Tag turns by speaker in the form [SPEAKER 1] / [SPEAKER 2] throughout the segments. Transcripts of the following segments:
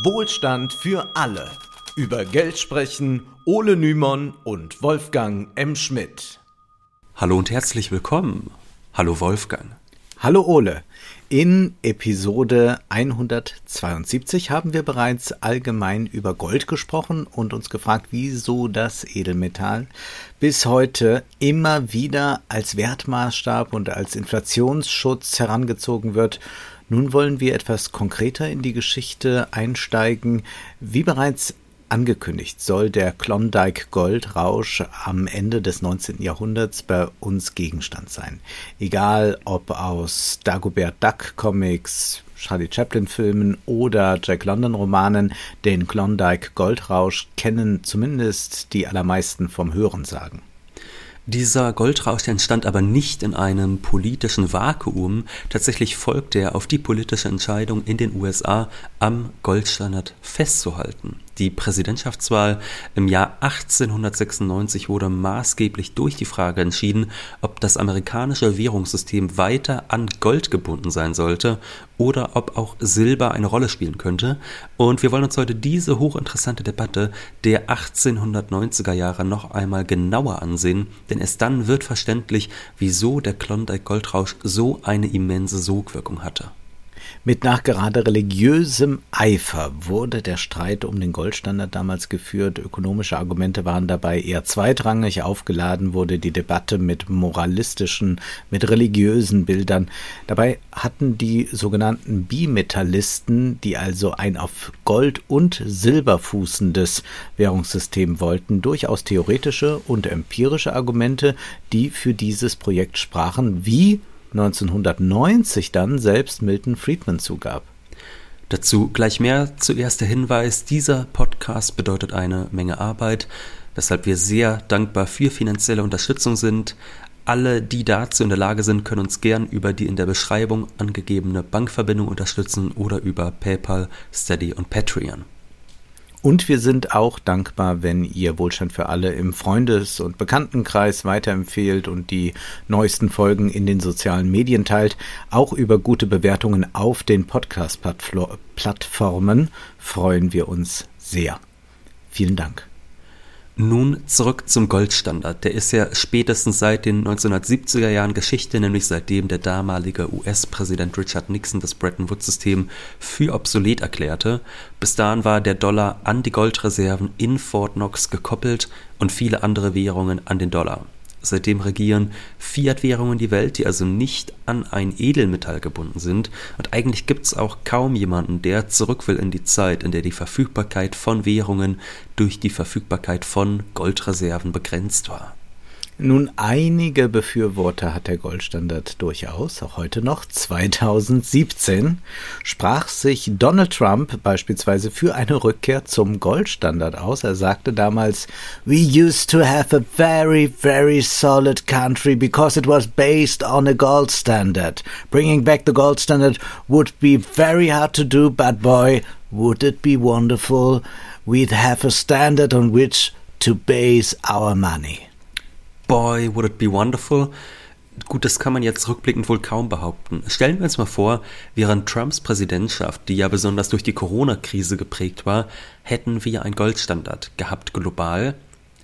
[SPEAKER 1] Wohlstand für alle. Über Geld sprechen Ole Nymon und Wolfgang M. Schmidt.
[SPEAKER 2] Hallo und herzlich willkommen. Hallo Wolfgang.
[SPEAKER 1] Hallo Ole. In Episode 172 haben wir bereits allgemein über Gold gesprochen und uns gefragt, wieso das Edelmetall bis heute immer wieder als Wertmaßstab und als Inflationsschutz herangezogen wird nun wollen wir etwas konkreter in die Geschichte einsteigen. Wie bereits angekündigt, soll der Klondike Goldrausch am Ende des 19. Jahrhunderts bei uns Gegenstand sein. Egal ob aus Dagobert Duck Comics, Charlie Chaplin Filmen oder Jack London Romanen, den Klondike Goldrausch kennen zumindest die allermeisten vom Hörensagen.
[SPEAKER 2] Dieser Goldrausch entstand aber nicht in einem politischen Vakuum. Tatsächlich folgte er auf die politische Entscheidung in den USA, am Goldstandard festzuhalten. Die Präsidentschaftswahl im Jahr 1896 wurde maßgeblich durch die Frage entschieden, ob das amerikanische Währungssystem weiter an Gold gebunden sein sollte oder ob auch Silber eine Rolle spielen könnte. Und wir wollen uns heute diese hochinteressante Debatte der 1890er Jahre noch einmal genauer ansehen, denn erst dann wird verständlich, wieso der Klondike Goldrausch so eine immense Sogwirkung hatte.
[SPEAKER 1] Mit nachgerade religiösem Eifer wurde der Streit um den Goldstandard damals geführt. Ökonomische Argumente waren dabei eher zweitrangig. Aufgeladen wurde die Debatte mit moralistischen, mit religiösen Bildern. Dabei hatten die sogenannten Bimetallisten, die also ein auf Gold und Silber fußendes Währungssystem wollten, durchaus theoretische und empirische Argumente, die für dieses Projekt sprachen, wie 1990 dann selbst Milton Friedman zugab.
[SPEAKER 2] Dazu gleich mehr. Zuerst der Hinweis, dieser Podcast bedeutet eine Menge Arbeit, weshalb wir sehr dankbar für finanzielle Unterstützung sind. Alle, die dazu in der Lage sind, können uns gern über die in der Beschreibung angegebene Bankverbindung unterstützen oder über PayPal, Steady und Patreon.
[SPEAKER 1] Und wir sind auch dankbar, wenn ihr Wohlstand für alle im Freundes- und Bekanntenkreis weiterempfehlt und die neuesten Folgen in den sozialen Medien teilt. Auch über gute Bewertungen auf den Podcast-Plattformen freuen wir uns sehr. Vielen Dank.
[SPEAKER 2] Nun zurück zum Goldstandard. Der ist ja spätestens seit den 1970er Jahren Geschichte, nämlich seitdem der damalige US-Präsident Richard Nixon das Bretton Woods-System für obsolet erklärte. Bis dahin war der Dollar an die Goldreserven in Fort Knox gekoppelt und viele andere Währungen an den Dollar. Seitdem regieren Fiat-Währungen die Welt, die also nicht an ein Edelmetall gebunden sind. Und eigentlich gibt es auch kaum jemanden, der zurück will in die Zeit, in der die Verfügbarkeit von Währungen durch die Verfügbarkeit von Goldreserven begrenzt war.
[SPEAKER 1] Nun, einige Befürworter hat der Goldstandard durchaus, auch heute noch. 2017 sprach sich Donald Trump beispielsweise für eine Rückkehr zum Goldstandard aus. Er sagte damals, We used to have a very, very solid country because it was based on a gold standard. Bringing back the gold standard would be very hard to do, but boy, would it be wonderful. We'd have a standard on which to base our money.
[SPEAKER 2] Boy, would it be wonderful. Gut, das kann man jetzt rückblickend wohl kaum behaupten. Stellen wir uns mal vor, während Trumps Präsidentschaft, die ja besonders durch die Corona-Krise geprägt war, hätten wir einen Goldstandard gehabt global.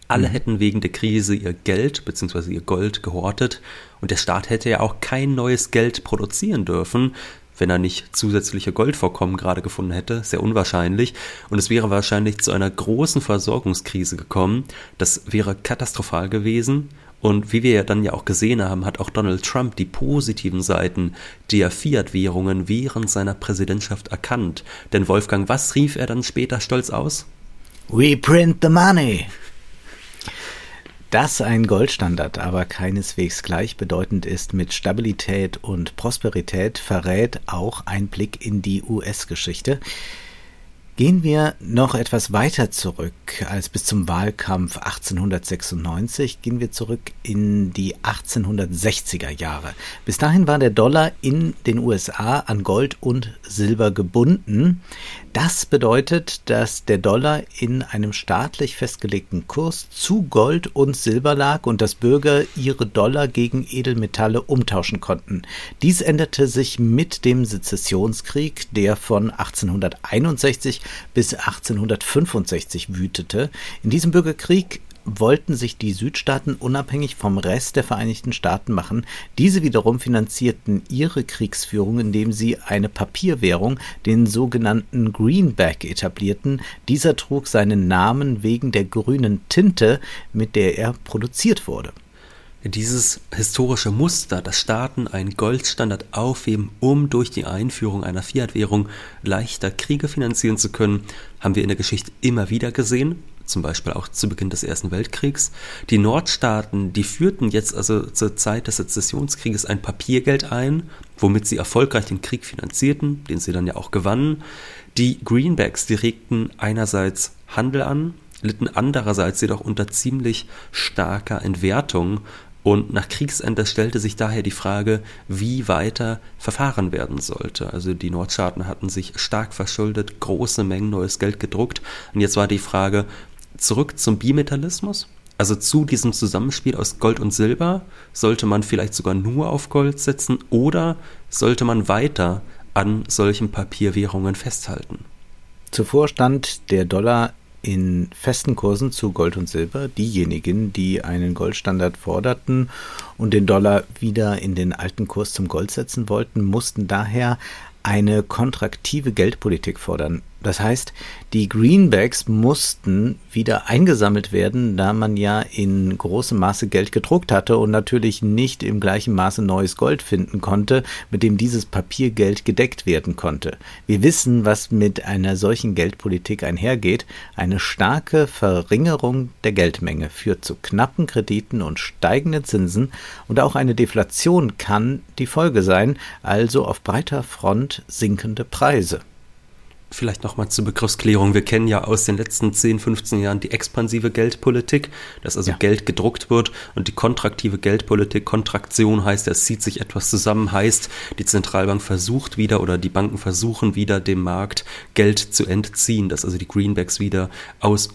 [SPEAKER 2] Alle mhm. hätten wegen der Krise ihr Geld bzw. ihr Gold gehortet und der Staat hätte ja auch kein neues Geld produzieren dürfen, wenn er nicht zusätzliche Goldvorkommen gerade gefunden hätte, sehr unwahrscheinlich. Und es wäre wahrscheinlich zu einer großen Versorgungskrise gekommen. Das wäre katastrophal gewesen. Und wie wir ja dann ja auch gesehen haben, hat auch Donald Trump die positiven Seiten der Fiat-Währungen während seiner Präsidentschaft erkannt. Denn Wolfgang, was rief er dann später stolz aus?
[SPEAKER 1] We print the money. Dass ein Goldstandard aber keineswegs gleichbedeutend ist mit Stabilität und Prosperität, verrät auch ein Blick in die US-Geschichte. Gehen wir noch etwas weiter zurück als bis zum Wahlkampf 1896, gehen wir zurück in die 1860er Jahre. Bis dahin war der Dollar in den USA an Gold und Silber gebunden. Das bedeutet, dass der Dollar in einem staatlich festgelegten Kurs zu Gold und Silber lag und dass Bürger ihre Dollar gegen Edelmetalle umtauschen konnten. Dies änderte sich mit dem Sezessionskrieg, der von 1861 bis 1865 wütete. In diesem Bürgerkrieg wollten sich die Südstaaten unabhängig vom Rest der Vereinigten Staaten machen. Diese wiederum finanzierten ihre Kriegsführung, indem sie eine Papierwährung, den sogenannten Greenback, etablierten. Dieser trug seinen Namen wegen der grünen Tinte, mit der er produziert wurde.
[SPEAKER 2] Dieses historische Muster, dass Staaten einen Goldstandard aufheben, um durch die Einführung einer Fiat-Währung leichter Kriege finanzieren zu können, haben wir in der Geschichte immer wieder gesehen zum Beispiel auch zu Beginn des Ersten Weltkriegs. Die Nordstaaten, die führten jetzt also zur Zeit des Sezessionskrieges ein Papiergeld ein, womit sie erfolgreich den Krieg finanzierten, den sie dann ja auch gewannen. Die Greenbacks, die regten einerseits Handel an, litten andererseits jedoch unter ziemlich starker Entwertung und nach Kriegsende stellte sich daher die Frage, wie weiter verfahren werden sollte. Also die Nordstaaten hatten sich stark verschuldet, große Mengen neues Geld gedruckt. Und jetzt war die Frage, zurück zum Bimetallismus. Also zu diesem Zusammenspiel aus Gold und Silber sollte man vielleicht sogar nur auf Gold setzen oder sollte man weiter an solchen Papierwährungen festhalten.
[SPEAKER 1] Zuvor stand der Dollar in festen Kursen zu Gold und Silber. Diejenigen, die einen Goldstandard forderten und den Dollar wieder in den alten Kurs zum Gold setzen wollten, mussten daher eine kontraktive Geldpolitik fordern. Das heißt, die Greenbacks mussten wieder eingesammelt werden, da man ja in großem Maße Geld gedruckt hatte und natürlich nicht im gleichen Maße neues Gold finden konnte, mit dem dieses Papiergeld gedeckt werden konnte. Wir wissen, was mit einer solchen Geldpolitik einhergeht. Eine starke Verringerung der Geldmenge führt zu knappen Krediten und steigenden Zinsen und auch eine Deflation kann die Folge sein, also auf breiter Front sinkende Preise.
[SPEAKER 2] Vielleicht nochmal zur Begriffsklärung. Wir kennen ja aus den letzten 10, 15 Jahren die expansive Geldpolitik, dass also ja. Geld gedruckt wird und die kontraktive Geldpolitik, Kontraktion heißt, es zieht sich etwas zusammen, heißt, die Zentralbank versucht wieder oder die Banken versuchen wieder dem Markt Geld zu entziehen, dass also die Greenbacks wieder aus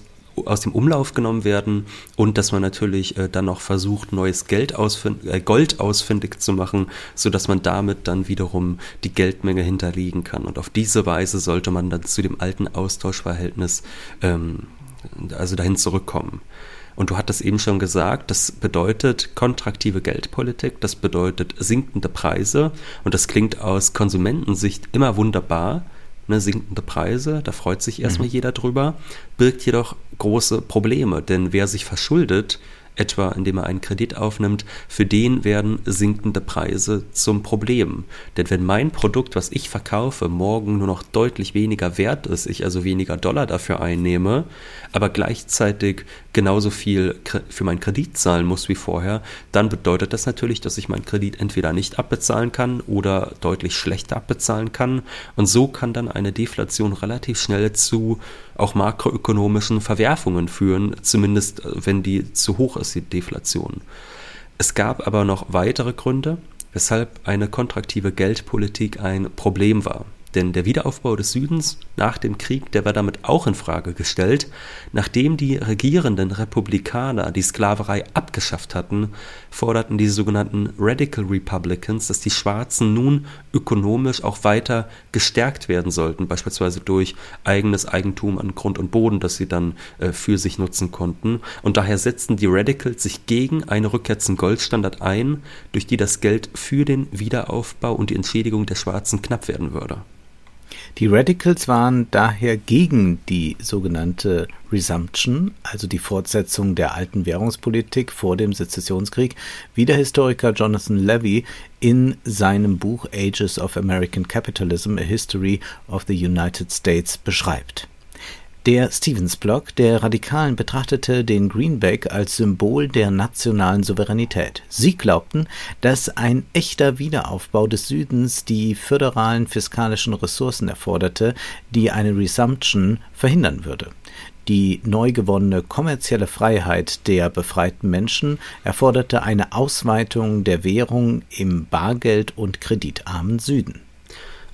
[SPEAKER 2] aus dem Umlauf genommen werden und dass man natürlich äh, dann noch versucht, neues Geld ausfind äh, Gold ausfindig zu machen, sodass man damit dann wiederum die Geldmenge hinterlegen kann. Und auf diese Weise sollte man dann zu dem alten Austauschverhältnis ähm, also dahin zurückkommen. Und du hattest eben schon gesagt, das bedeutet kontraktive Geldpolitik, das bedeutet sinkende Preise und das klingt aus Konsumentensicht immer wunderbar, ne, sinkende Preise, da freut sich erstmal mhm. jeder drüber, birgt jedoch große Probleme, denn wer sich verschuldet, etwa indem er einen Kredit aufnimmt, für den werden sinkende Preise zum Problem. Denn wenn mein Produkt, was ich verkaufe, morgen nur noch deutlich weniger wert ist, ich also weniger Dollar dafür einnehme, aber gleichzeitig genauso viel für meinen Kredit zahlen muss wie vorher, dann bedeutet das natürlich, dass ich meinen Kredit entweder nicht abbezahlen kann oder deutlich schlechter abbezahlen kann. Und so kann dann eine Deflation relativ schnell zu auch makroökonomischen Verwerfungen führen, zumindest äh, wenn die zu hoch ist, die Deflation. Es gab aber noch weitere Gründe, weshalb eine kontraktive Geldpolitik ein Problem war. Denn der Wiederaufbau des Südens nach dem Krieg, der war damit auch in Frage gestellt, nachdem die regierenden Republikaner die Sklaverei abgeschafft hatten, forderten die sogenannten Radical Republicans, dass die Schwarzen nun ökonomisch auch weiter gestärkt werden sollten, beispielsweise durch eigenes Eigentum an Grund und Boden, das sie dann äh, für sich nutzen konnten. Und daher setzten die Radicals sich gegen eine Rückkehr zum Goldstandard ein, durch die das Geld für den Wiederaufbau und die Entschädigung der Schwarzen knapp werden würde.
[SPEAKER 1] Die Radicals waren daher gegen die sogenannte Resumption, also die Fortsetzung der alten Währungspolitik vor dem Sezessionskrieg, wie der Historiker Jonathan Levy in seinem Buch Ages of American Capitalism, A History of the United States beschreibt. Der Stevens-Block der Radikalen betrachtete den Greenback als Symbol der nationalen Souveränität. Sie glaubten, dass ein echter Wiederaufbau des Südens die föderalen fiskalischen Ressourcen erforderte, die eine Resumption verhindern würde. Die neu gewonnene kommerzielle Freiheit der befreiten Menschen erforderte eine Ausweitung der Währung im bargeld- und kreditarmen Süden.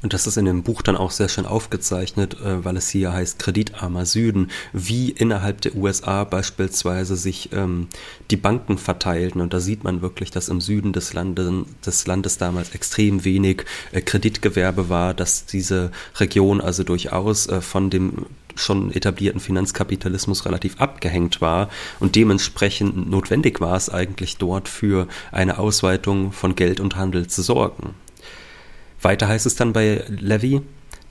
[SPEAKER 2] Und das ist in dem Buch dann auch sehr schön aufgezeichnet, äh, weil es hier heißt kreditarmer Süden, wie innerhalb der USA beispielsweise sich ähm, die Banken verteilten. Und da sieht man wirklich, dass im Süden des Landes, des Landes damals extrem wenig äh, Kreditgewerbe war, dass diese Region also durchaus äh, von dem schon etablierten Finanzkapitalismus relativ abgehängt war und dementsprechend notwendig war es eigentlich dort für eine Ausweitung von Geld und Handel zu sorgen. Weiter heißt es dann bei Levy,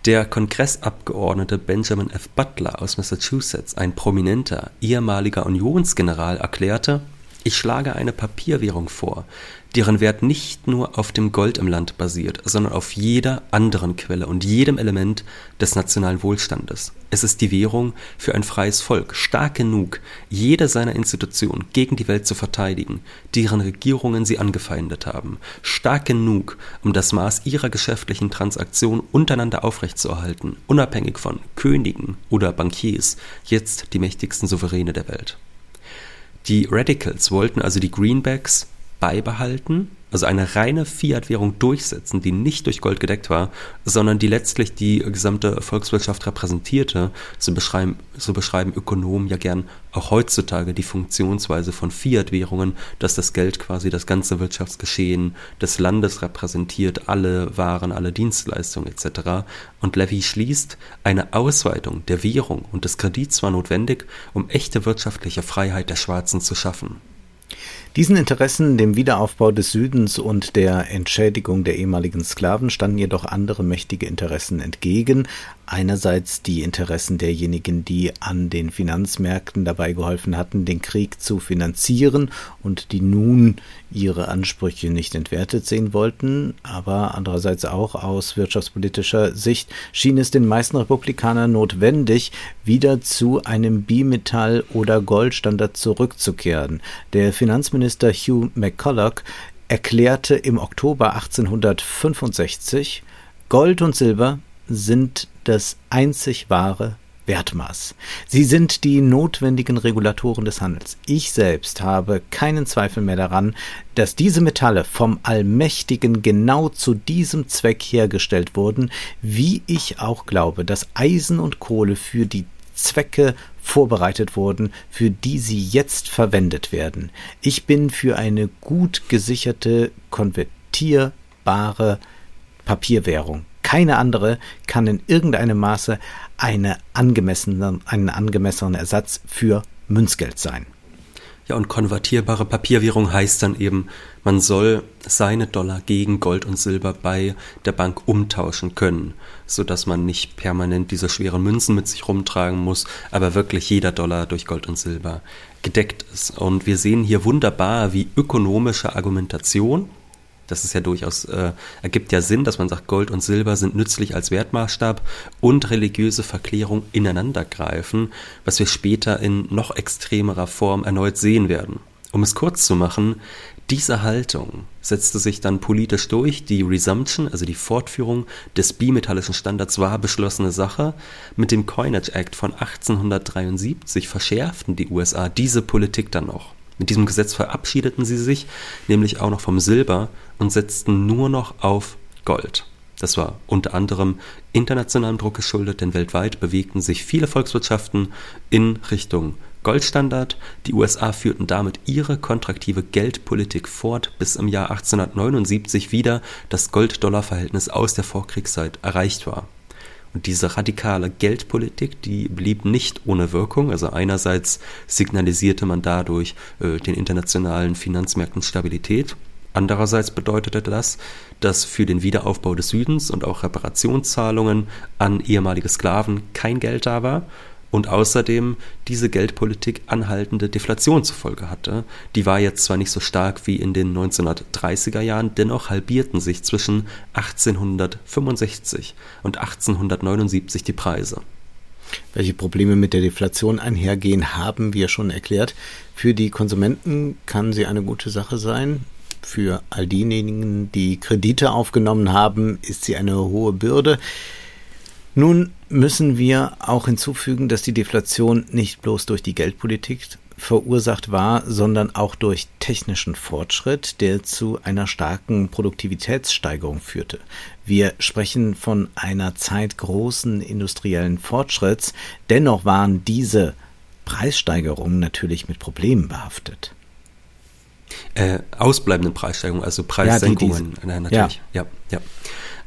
[SPEAKER 2] der Kongressabgeordnete Benjamin F. Butler aus Massachusetts, ein prominenter ehemaliger Unionsgeneral, erklärte, ich schlage eine Papierwährung vor, deren Wert nicht nur auf dem Gold im Land basiert, sondern auf jeder anderen Quelle und jedem Element des nationalen Wohlstandes. Es ist die Währung für ein freies Volk, stark genug, jede seiner Institutionen gegen die Welt zu verteidigen, deren Regierungen sie angefeindet haben, stark genug, um das Maß ihrer geschäftlichen Transaktionen untereinander aufrechtzuerhalten, unabhängig von Königen oder Bankiers, jetzt die mächtigsten Souveräne der Welt. Die Radicals wollten also die Greenbacks beibehalten, also eine reine Fiat-Währung durchsetzen, die nicht durch Gold gedeckt war, sondern die letztlich die gesamte Volkswirtschaft repräsentierte. So beschreiben, so beschreiben Ökonomen ja gern auch heutzutage die Funktionsweise von Fiat-Währungen, dass das Geld quasi das ganze Wirtschaftsgeschehen des Landes repräsentiert, alle Waren, alle Dienstleistungen etc. Und Levy schließt, eine Ausweitung der Währung und des Kredits war notwendig, um echte wirtschaftliche Freiheit der Schwarzen zu schaffen.
[SPEAKER 1] Diesen Interessen, dem Wiederaufbau des Südens und der Entschädigung der ehemaligen Sklaven standen jedoch andere mächtige Interessen entgegen, einerseits die Interessen derjenigen, die an den Finanzmärkten dabei geholfen hatten, den Krieg zu finanzieren und die nun ihre Ansprüche nicht entwertet sehen wollten, aber andererseits auch aus wirtschaftspolitischer Sicht schien es den meisten Republikanern notwendig, wieder zu einem Bimetall- oder Goldstandard zurückzukehren. Der Finanzminister Hugh McCulloch erklärte im Oktober 1865, Gold und Silber sind das einzig wahre Wertmaß. Sie sind die notwendigen Regulatoren des Handels. Ich selbst habe keinen Zweifel mehr daran, dass diese Metalle vom Allmächtigen genau zu diesem Zweck hergestellt wurden, wie ich auch glaube, dass Eisen und Kohle für die Zwecke vorbereitet wurden, für die sie jetzt verwendet werden. Ich bin für eine gut gesicherte, konvertierbare Papierwährung keine andere kann in irgendeinem Maße eine angemessene, einen angemessenen Ersatz für Münzgeld sein.
[SPEAKER 2] Ja, und konvertierbare Papierwährung heißt dann eben, man soll seine Dollar gegen Gold und Silber bei der Bank umtauschen können, so dass man nicht permanent diese schweren Münzen mit sich rumtragen muss, aber wirklich jeder Dollar durch Gold und Silber gedeckt ist. Und wir sehen hier wunderbar, wie ökonomische Argumentation das ist ja durchaus, äh, ergibt ja Sinn, dass man sagt, Gold und Silber sind nützlich als Wertmaßstab und religiöse Verklärung ineinander greifen, was wir später in noch extremerer Form erneut sehen werden. Um es kurz zu machen, diese Haltung setzte sich dann politisch durch. Die Resumption, also die Fortführung des bimetallischen Standards, war beschlossene Sache. Mit dem Coinage Act von 1873 verschärften die USA diese Politik dann noch. Mit diesem Gesetz verabschiedeten sie sich nämlich auch noch vom Silber und setzten nur noch auf Gold. Das war unter anderem internationalem Druck geschuldet, denn weltweit bewegten sich viele Volkswirtschaften in Richtung Goldstandard. Die USA führten damit ihre kontraktive Geldpolitik fort, bis im Jahr 1879 wieder das Gold-Dollar-Verhältnis aus der Vorkriegszeit erreicht war. Und diese radikale Geldpolitik, die blieb nicht ohne Wirkung. Also einerseits signalisierte man dadurch äh, den internationalen Finanzmärkten Stabilität. Andererseits bedeutete das, dass für den Wiederaufbau des Südens und auch Reparationszahlungen an ehemalige Sklaven kein Geld da war und außerdem diese Geldpolitik anhaltende Deflation zur Folge hatte. Die war jetzt zwar nicht so stark wie in den 1930er Jahren, dennoch halbierten sich zwischen 1865 und 1879 die Preise.
[SPEAKER 1] Welche Probleme mit der Deflation einhergehen, haben wir schon erklärt. Für die Konsumenten kann sie eine gute Sache sein. Für all diejenigen, die Kredite aufgenommen haben, ist sie eine hohe Bürde. Nun müssen wir auch hinzufügen, dass die Deflation nicht bloß durch die Geldpolitik verursacht war, sondern auch durch technischen Fortschritt, der zu einer starken Produktivitätssteigerung führte. Wir sprechen von einer Zeit großen industriellen Fortschritts, dennoch waren diese Preissteigerungen natürlich mit Problemen behaftet.
[SPEAKER 2] Äh, ausbleibenden Preissteigerungen, also Preissenkungen, ja, die, die, natürlich. Ja. ja, ja.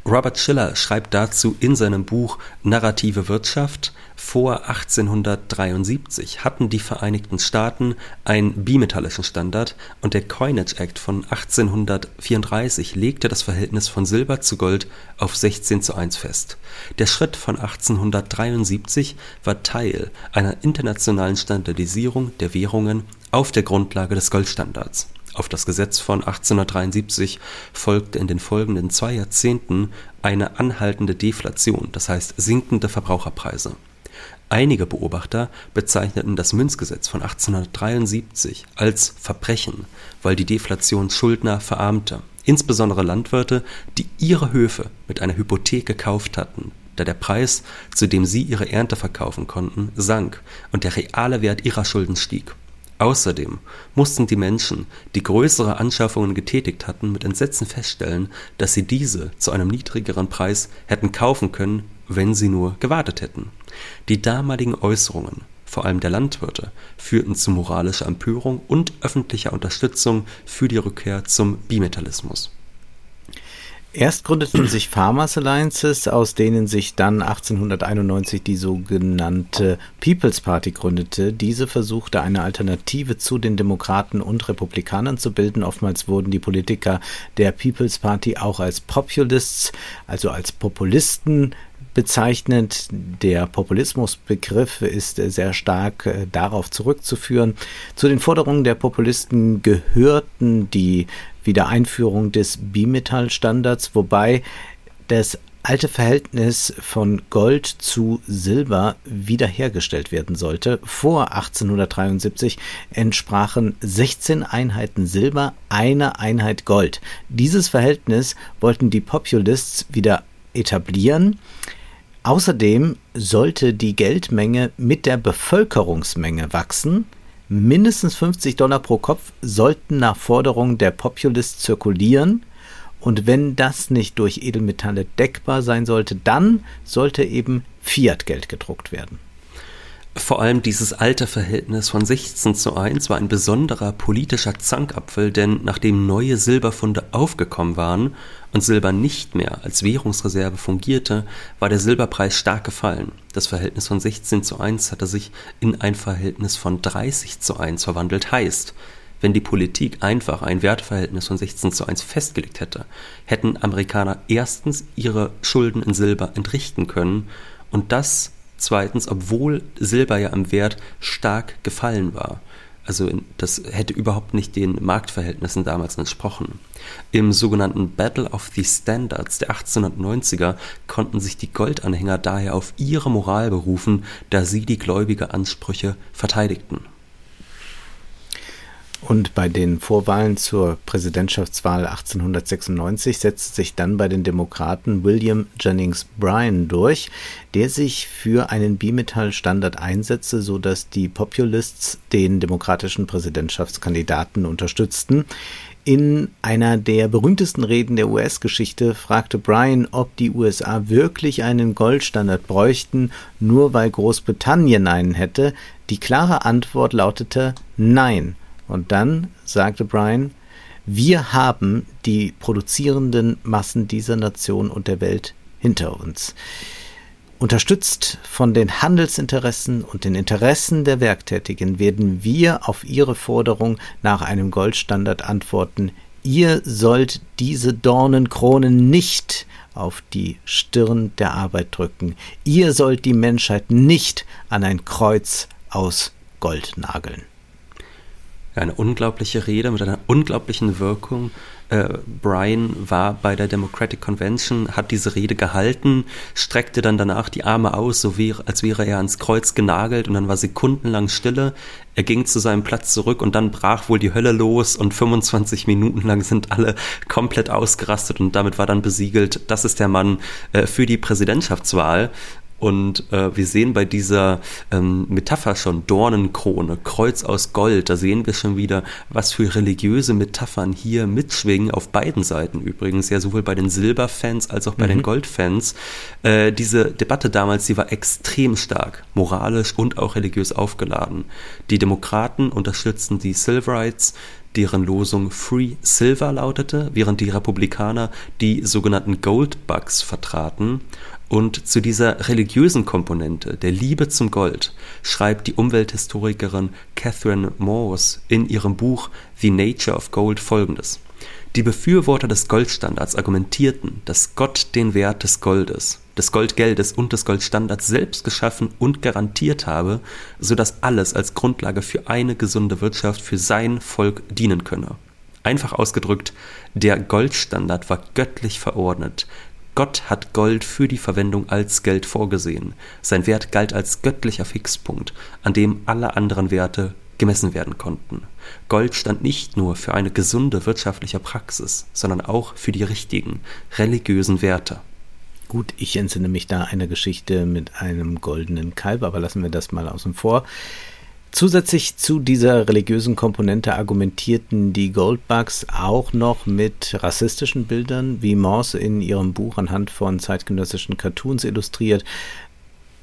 [SPEAKER 2] Robert Schiller schreibt dazu in seinem Buch Narrative Wirtschaft, vor 1873 hatten die Vereinigten Staaten einen bimetallischen Standard und der Coinage Act von 1834 legte das Verhältnis von Silber zu Gold auf 16 zu 1 fest. Der Schritt von 1873 war Teil einer internationalen Standardisierung der Währungen auf der Grundlage des Goldstandards. Auf das Gesetz von 1873 folgte in den folgenden zwei Jahrzehnten eine anhaltende Deflation, das heißt sinkende Verbraucherpreise Einige Beobachter bezeichneten das Münzgesetz von 1873 als Verbrechen, weil die Deflation Schuldner verarmte, insbesondere Landwirte, die ihre Höfe mit einer Hypothek gekauft hatten, da der Preis, zu dem sie ihre Ernte verkaufen konnten, sank und der reale Wert ihrer Schulden stieg. Außerdem mussten die Menschen, die größere Anschaffungen getätigt hatten, mit Entsetzen feststellen, dass sie diese zu einem niedrigeren Preis hätten kaufen können, wenn sie nur gewartet hätten. Die damaligen Äußerungen, vor allem der Landwirte, führten zu moralischer Empörung und öffentlicher Unterstützung für die Rückkehr zum Bimetallismus.
[SPEAKER 1] Erst gründeten sich Farmers Alliances, aus denen sich dann 1891 die sogenannte People's Party gründete. Diese versuchte eine Alternative zu den Demokraten und Republikanern zu bilden. Oftmals wurden die Politiker der People's Party auch als Populists, also als Populisten bezeichnet. Der Populismusbegriff ist sehr stark äh, darauf zurückzuführen. Zu den Forderungen der Populisten gehörten die Wiedereinführung des Bimetallstandards, wobei das alte Verhältnis von Gold zu Silber wiederhergestellt werden sollte. Vor 1873 entsprachen 16 Einheiten Silber einer Einheit Gold. Dieses Verhältnis wollten die Populists wieder etablieren. Außerdem sollte die Geldmenge mit der Bevölkerungsmenge wachsen. Mindestens 50 Dollar pro Kopf sollten nach Forderung der Populist zirkulieren. Und wenn das nicht durch Edelmetalle deckbar sein sollte, dann sollte eben Fiat-Geld gedruckt werden.
[SPEAKER 2] Vor allem dieses alte Verhältnis von 16 zu 1 war ein besonderer politischer Zankapfel, denn nachdem neue Silberfunde aufgekommen waren und Silber nicht mehr als Währungsreserve fungierte, war der Silberpreis stark gefallen. Das Verhältnis von 16 zu 1 hatte sich in ein Verhältnis von 30 zu 1 verwandelt. Heißt, wenn die Politik einfach ein Wertverhältnis von 16 zu 1 festgelegt hätte, hätten Amerikaner erstens ihre Schulden in Silber entrichten können und das zweitens, obwohl Silber ja am Wert stark gefallen war. Also das hätte überhaupt nicht den Marktverhältnissen damals entsprochen. Im sogenannten Battle of the Standards der 1890er konnten sich die Goldanhänger daher auf ihre Moral berufen, da sie die gläubige Ansprüche verteidigten.
[SPEAKER 1] Und bei den Vorwahlen zur Präsidentschaftswahl 1896 setzte sich dann bei den Demokraten William Jennings Bryan durch, der sich für einen Bimetallstandard einsetzte, so dass die Populists den demokratischen Präsidentschaftskandidaten unterstützten. In einer der berühmtesten Reden der US-Geschichte fragte Bryan, ob die USA wirklich einen Goldstandard bräuchten, nur weil Großbritannien einen hätte. Die klare Antwort lautete Nein. Und dann sagte Brian, wir haben die produzierenden Massen dieser Nation und der Welt hinter uns. Unterstützt von den Handelsinteressen und den Interessen der Werktätigen werden wir auf Ihre Forderung nach einem Goldstandard antworten. Ihr sollt diese Dornenkronen nicht auf die Stirn der Arbeit drücken. Ihr sollt die Menschheit nicht an ein Kreuz aus Gold nageln
[SPEAKER 2] eine unglaubliche Rede mit einer unglaublichen Wirkung. Äh, Brian war bei der Democratic Convention, hat diese Rede gehalten, streckte dann danach die Arme aus, so wie, als wäre er ans Kreuz genagelt und dann war sekundenlang Stille. Er ging zu seinem Platz zurück und dann brach wohl die Hölle los und 25 Minuten lang sind alle komplett ausgerastet und damit war dann besiegelt, das ist der Mann äh, für die Präsidentschaftswahl. Und äh, wir sehen bei dieser ähm, Metapher schon Dornenkrone, Kreuz aus Gold, da sehen wir schon wieder, was für religiöse Metaphern hier mitschwingen, auf beiden Seiten übrigens, ja sowohl bei den Silberfans als auch bei mhm. den Goldfans. Äh, diese Debatte damals, die war extrem stark, moralisch und auch religiös aufgeladen. Die Demokraten unterstützten die Silverites, deren Losung Free Silver lautete, während die Republikaner die sogenannten Gold Bugs vertraten. Und zu dieser religiösen Komponente der Liebe zum Gold schreibt die Umwelthistorikerin Catherine Morse in ihrem Buch The Nature of Gold folgendes. Die Befürworter des Goldstandards argumentierten, dass Gott den Wert des Goldes, des Goldgeldes und des Goldstandards selbst geschaffen und garantiert habe, so dass alles als Grundlage für eine gesunde Wirtschaft für sein Volk dienen könne. Einfach ausgedrückt, der Goldstandard war göttlich verordnet. Gott hat Gold für die Verwendung als Geld vorgesehen. Sein Wert galt als göttlicher Fixpunkt, an dem alle anderen Werte gemessen werden konnten. Gold stand nicht nur für eine gesunde wirtschaftliche Praxis, sondern auch für die richtigen religiösen Werte.
[SPEAKER 1] Gut, ich entsinne mich da einer Geschichte mit einem goldenen Kalb, aber lassen wir das mal außen vor. Zusätzlich zu dieser religiösen Komponente argumentierten die Goldbugs auch noch mit rassistischen Bildern, wie Morse in ihrem Buch anhand von zeitgenössischen Cartoons illustriert,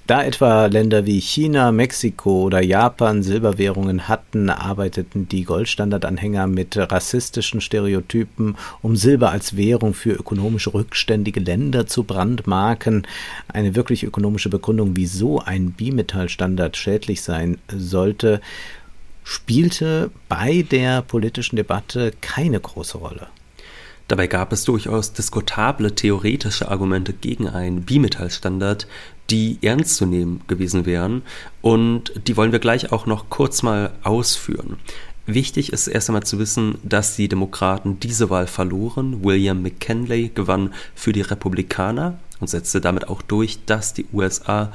[SPEAKER 1] da etwa Länder wie China, Mexiko oder Japan Silberwährungen hatten, arbeiteten die Goldstandardanhänger mit rassistischen Stereotypen, um Silber als Währung für ökonomisch rückständige Länder zu brandmarken. Eine wirklich ökonomische Begründung, wieso ein Bimetallstandard schädlich sein sollte, spielte bei der politischen Debatte keine große Rolle.
[SPEAKER 2] Dabei gab es durchaus diskutable theoretische Argumente gegen einen Bimetallstandard, die ernst zu nehmen gewesen wären. Und die wollen wir gleich auch noch kurz mal ausführen. Wichtig ist erst einmal zu wissen, dass die Demokraten diese Wahl verloren. William McKinley gewann für die Republikaner und setzte damit auch durch, dass die USA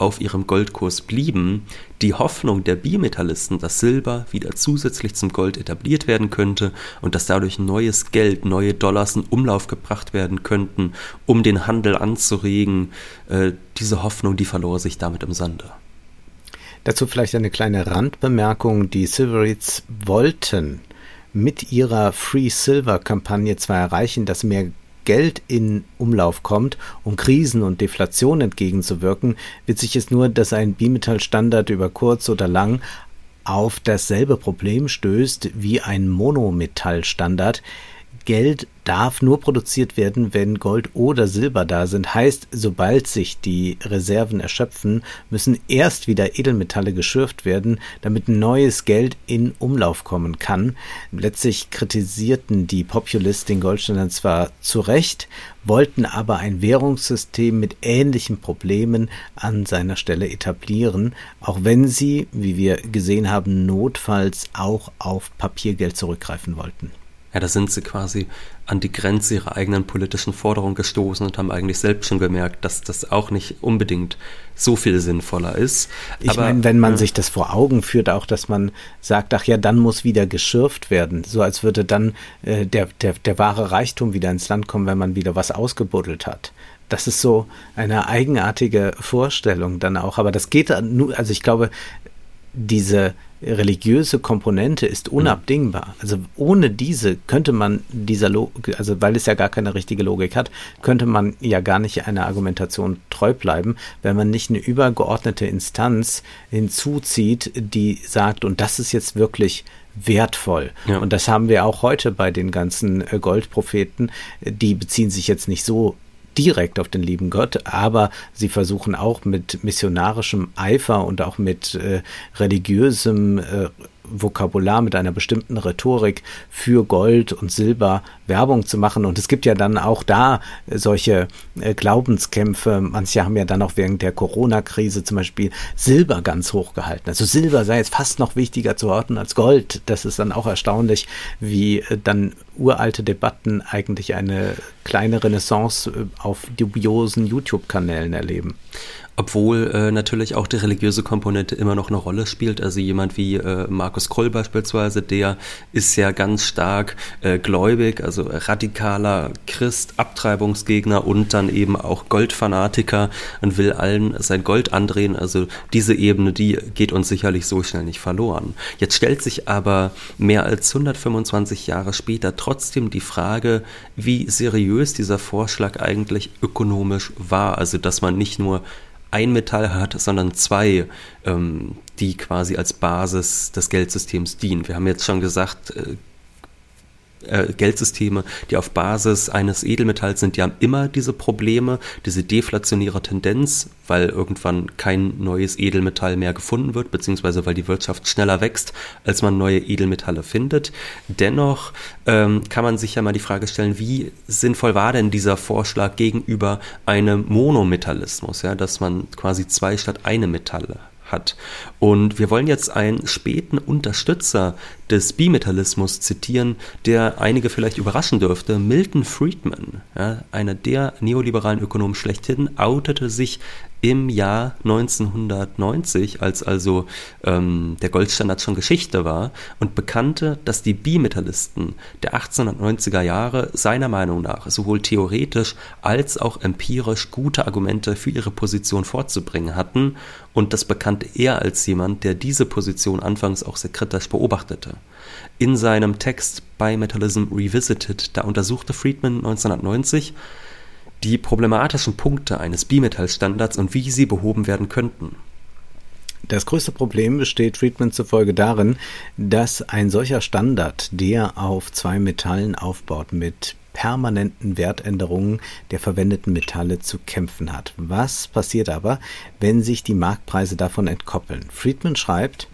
[SPEAKER 2] auf ihrem Goldkurs blieben, die Hoffnung der Bimetallisten, dass Silber wieder zusätzlich zum Gold etabliert werden könnte und dass dadurch neues Geld, neue Dollars in Umlauf gebracht werden könnten, um den Handel anzuregen, äh, diese Hoffnung, die verlor sich damit im Sande.
[SPEAKER 1] Dazu vielleicht eine kleine Randbemerkung. Die Silverites wollten mit ihrer Free Silver Kampagne zwar erreichen, dass mehr Geld in Umlauf kommt, um Krisen und Deflation entgegenzuwirken, witzig ist nur, dass ein Bimetallstandard über kurz oder lang auf dasselbe Problem stößt wie ein Monometallstandard. Geld darf nur produziert werden, wenn Gold oder Silber da sind. Heißt, sobald sich die Reserven erschöpfen, müssen erst wieder Edelmetalle geschürft werden, damit neues Geld in Umlauf kommen kann. Letztlich kritisierten die Populisten den Goldstandard zwar zu Recht, wollten aber ein Währungssystem mit ähnlichen Problemen an seiner Stelle etablieren, auch wenn sie, wie wir gesehen haben, notfalls auch auf Papiergeld zurückgreifen wollten.
[SPEAKER 2] Ja, da sind sie quasi an die Grenze ihrer eigenen politischen Forderung gestoßen und haben eigentlich selbst schon gemerkt, dass das auch nicht unbedingt so viel sinnvoller ist.
[SPEAKER 1] Ich meine, wenn man ja. sich das vor Augen führt, auch dass man sagt, ach ja, dann muss wieder geschürft werden, so als würde dann äh, der, der, der wahre Reichtum wieder ins Land kommen, wenn man wieder was ausgebuddelt hat. Das ist so eine eigenartige Vorstellung dann auch. Aber das geht nur, also ich glaube, diese religiöse Komponente ist mhm. unabdingbar. Also ohne diese könnte man dieser Logik, also weil es ja gar keine richtige Logik hat, könnte man ja gar nicht einer Argumentation treu bleiben, wenn man nicht eine übergeordnete Instanz hinzuzieht, die sagt, und das ist jetzt wirklich wertvoll. Ja. Und das haben wir auch heute bei den ganzen äh, Goldpropheten. Die beziehen sich jetzt nicht so direkt auf den lieben Gott, aber sie versuchen auch mit missionarischem Eifer und auch mit äh, religiösem äh, Vokabular, mit einer bestimmten Rhetorik für Gold und Silber Werbung zu machen. Und es gibt ja dann auch da solche äh, Glaubenskämpfe. Manche haben ja dann auch während der Corona-Krise zum Beispiel Silber ganz hoch gehalten. Also Silber sei jetzt fast noch wichtiger zu orten als Gold. Das ist dann auch erstaunlich, wie äh, dann uralte Debatten eigentlich eine kleine Renaissance äh, auf dubiosen YouTube-Kanälen erleben
[SPEAKER 2] obwohl äh, natürlich auch die religiöse Komponente immer noch eine Rolle spielt. Also jemand wie äh, Markus Kroll beispielsweise, der ist ja ganz stark äh, gläubig, also radikaler Christ, Abtreibungsgegner und dann eben auch Goldfanatiker und will allen sein Gold andrehen. Also diese Ebene, die geht uns sicherlich so schnell nicht verloren. Jetzt stellt sich aber mehr als 125 Jahre später trotzdem die Frage, wie seriös dieser Vorschlag eigentlich ökonomisch war. Also dass man nicht nur ein Metall hat, sondern zwei, ähm, die quasi als Basis des Geldsystems dienen. Wir haben jetzt schon gesagt, äh, äh, Geldsysteme, die auf Basis eines Edelmetalls sind, die haben immer diese Probleme, diese deflationäre Tendenz, weil irgendwann kein neues Edelmetall mehr gefunden wird, beziehungsweise weil die Wirtschaft schneller wächst, als man neue Edelmetalle findet. Dennoch ähm, kann man sich ja mal die Frage stellen, wie sinnvoll war denn dieser Vorschlag gegenüber einem Monometallismus, ja, dass man quasi zwei statt eine Metalle hat. Und wir wollen jetzt einen späten Unterstützer des Bimetallismus zitieren, der einige vielleicht überraschen dürfte. Milton Friedman, ja, einer der neoliberalen Ökonomen schlechthin, outete sich im Jahr 1990, als also ähm, der Goldstandard schon Geschichte war, und bekannte, dass die Bimetallisten der 1890er Jahre seiner Meinung nach sowohl theoretisch als auch empirisch gute Argumente für ihre Position vorzubringen hatten, und das bekannte er als jemand, der diese Position anfangs auch sehr kritisch beobachtete. In seinem Text Bimetallism Revisited, da untersuchte Friedman 1990, die problematischen Punkte eines Bimetallstandards und wie sie behoben werden könnten.
[SPEAKER 1] Das größte Problem besteht Friedman zufolge darin, dass ein solcher Standard, der auf zwei Metallen aufbaut, mit permanenten Wertänderungen der verwendeten Metalle zu kämpfen hat. Was passiert aber, wenn sich die Marktpreise davon entkoppeln? Friedman schreibt,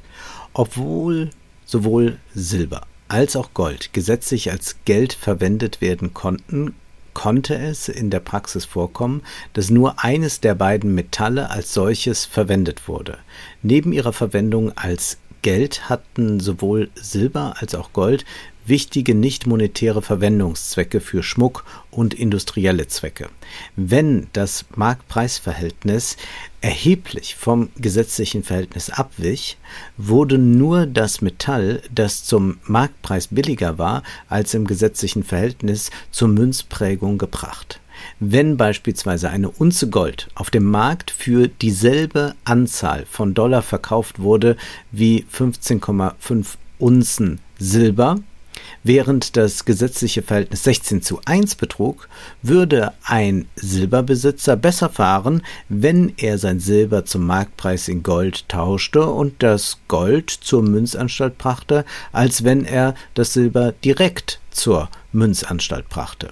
[SPEAKER 1] obwohl sowohl Silber als auch Gold gesetzlich als Geld verwendet werden konnten, konnte es in der Praxis vorkommen, dass nur eines der beiden Metalle als solches verwendet wurde. Neben ihrer Verwendung als Geld hatten sowohl Silber als auch Gold wichtige nicht monetäre Verwendungszwecke für Schmuck und industrielle Zwecke. Wenn das Marktpreisverhältnis erheblich vom gesetzlichen Verhältnis abwich, wurde nur das Metall, das zum Marktpreis billiger war als im gesetzlichen Verhältnis, zur Münzprägung gebracht. Wenn beispielsweise eine Unze Gold auf dem Markt für dieselbe Anzahl von Dollar verkauft wurde wie 15,5 Unzen Silber, Während das gesetzliche Verhältnis 16 zu 1 betrug, würde ein Silberbesitzer besser fahren, wenn er sein Silber zum Marktpreis in Gold tauschte und das Gold zur Münzanstalt brachte, als wenn er das Silber direkt zur Münzanstalt brachte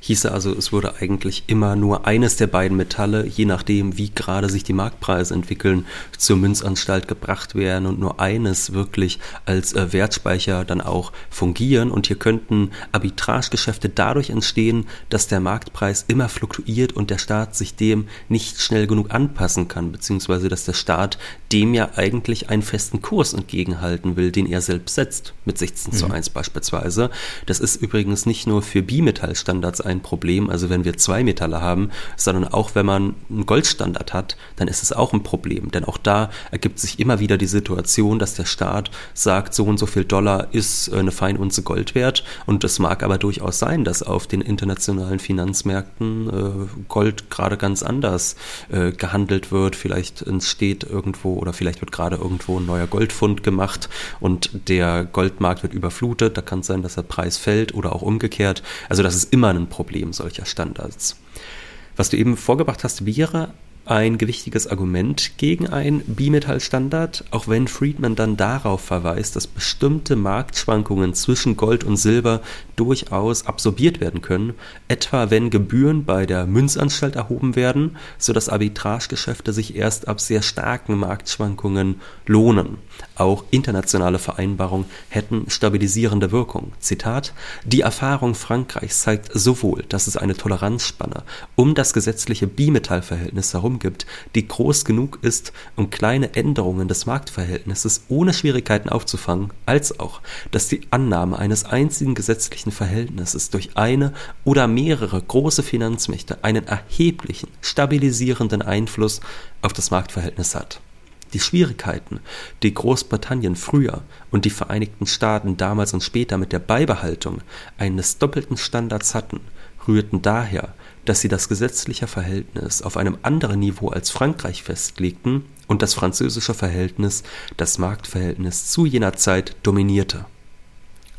[SPEAKER 2] hieße also, es würde eigentlich immer nur eines der beiden Metalle, je nachdem, wie gerade sich die Marktpreise entwickeln, zur Münzanstalt gebracht werden und nur eines wirklich als äh, Wertspeicher dann auch fungieren. Und hier könnten Arbitragegeschäfte dadurch entstehen, dass der Marktpreis immer fluktuiert und der Staat sich dem nicht schnell genug anpassen kann, beziehungsweise dass der Staat dem ja eigentlich einen festen Kurs entgegenhalten will, den er selbst setzt, mit 16 mhm. zu 1 beispielsweise. Das ist übrigens nicht nur für Bimetallstandards ein Problem, also wenn wir zwei Metalle haben, sondern auch wenn man einen Goldstandard hat, dann ist es auch ein Problem. Denn auch da ergibt sich immer wieder die Situation, dass der Staat sagt, so und so viel Dollar ist äh, eine Feinunze Gold wert. Und es mag aber durchaus sein, dass auf den internationalen Finanzmärkten äh, Gold gerade ganz anders äh, gehandelt wird. Vielleicht entsteht irgendwo oder vielleicht wird gerade irgendwo ein neuer Goldfund gemacht und der Goldmarkt wird überflutet. Da kann es sein, dass der Preis fällt oder auch umgekehrt. Also das ist immer ein Problem. Problem solcher Standards. Was du eben vorgebracht hast, wäre ein gewichtiges Argument gegen ein Bimetallstandard, auch wenn Friedman dann darauf verweist, dass bestimmte Marktschwankungen zwischen Gold und Silber durchaus absorbiert werden können, etwa wenn Gebühren bei der Münzanstalt erhoben werden, sodass Arbitragegeschäfte sich erst ab sehr starken Marktschwankungen lohnen. Auch internationale Vereinbarungen hätten stabilisierende Wirkung. Zitat: Die Erfahrung Frankreichs zeigt sowohl, dass es eine Toleranzspanne um das gesetzliche Bimetallverhältnis herum gibt, die groß genug ist, um kleine Änderungen des Marktverhältnisses ohne Schwierigkeiten aufzufangen, als auch, dass die Annahme eines einzigen gesetzlichen Verhältnisses durch eine oder mehrere große Finanzmächte einen erheblichen stabilisierenden Einfluss auf das Marktverhältnis hat. Die Schwierigkeiten, die Großbritannien früher und die Vereinigten Staaten damals und später mit der Beibehaltung eines doppelten Standards hatten, rührten daher, dass sie das gesetzliche Verhältnis auf einem anderen Niveau als Frankreich festlegten und das französische Verhältnis das Marktverhältnis zu jener Zeit dominierte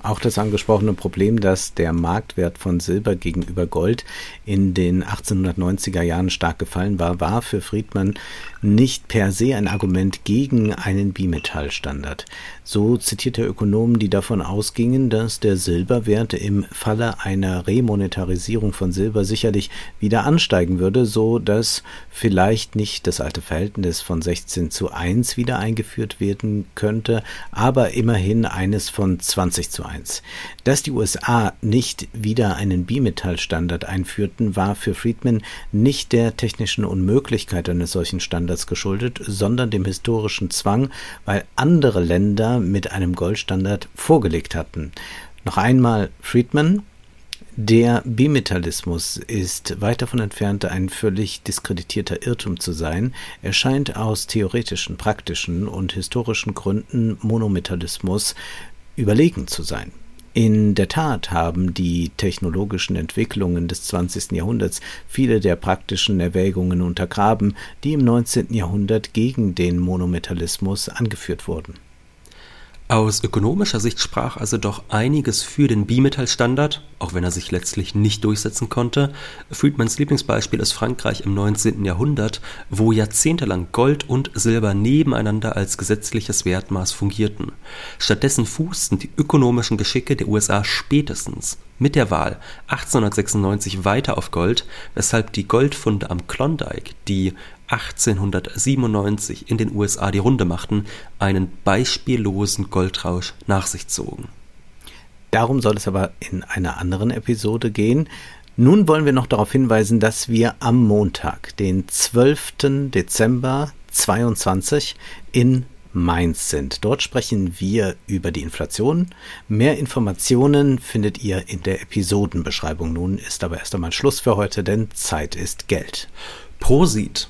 [SPEAKER 1] Auch das angesprochene Problem, dass der Marktwert von Silber gegenüber Gold in den 1890er Jahren stark gefallen war, war für Friedmann nicht per se ein Argument gegen einen Bimetallstandard. So zitiert er Ökonomen, die davon ausgingen, dass der Silberwert im Falle einer Remonetarisierung von Silber sicherlich wieder ansteigen würde, so dass vielleicht nicht das alte Verhältnis von 16 zu 1 wieder eingeführt werden könnte, aber immerhin eines von 20 zu 1. Dass die USA nicht wieder einen Bimetallstandard einführten, war für Friedman nicht der technischen Unmöglichkeit eines solchen Standards geschuldet, sondern dem historischen Zwang, weil andere Länder mit einem Goldstandard vorgelegt hatten. Noch einmal Friedman, der Bimetallismus ist weit davon entfernt, ein völlig diskreditierter Irrtum zu sein. Er scheint aus theoretischen, praktischen und historischen Gründen Monometallismus überlegen zu sein. In der Tat haben die technologischen Entwicklungen des 20. Jahrhunderts viele der praktischen Erwägungen untergraben, die im 19. Jahrhundert gegen den Monometallismus angeführt wurden.
[SPEAKER 2] Aus ökonomischer Sicht sprach also doch einiges für den Bimetallstandard, auch wenn er sich letztlich nicht durchsetzen konnte. Friedmans Lieblingsbeispiel ist Frankreich im 19. Jahrhundert, wo jahrzehntelang Gold und Silber nebeneinander als gesetzliches Wertmaß fungierten. Stattdessen fußten die ökonomischen Geschicke der USA spätestens mit der Wahl 1896 weiter auf Gold, weshalb die Goldfunde am Klondike, die 1897 in den USA die Runde machten, einen beispiellosen Goldrausch nach sich zogen.
[SPEAKER 1] Darum soll es aber in einer anderen Episode gehen. Nun wollen wir noch darauf hinweisen, dass wir am Montag, den 12. Dezember 22 in Mainz sind. Dort sprechen wir über die Inflation. Mehr Informationen findet ihr in der Episodenbeschreibung. Nun ist aber erst einmal Schluss für heute, denn Zeit ist Geld.
[SPEAKER 2] Prosit!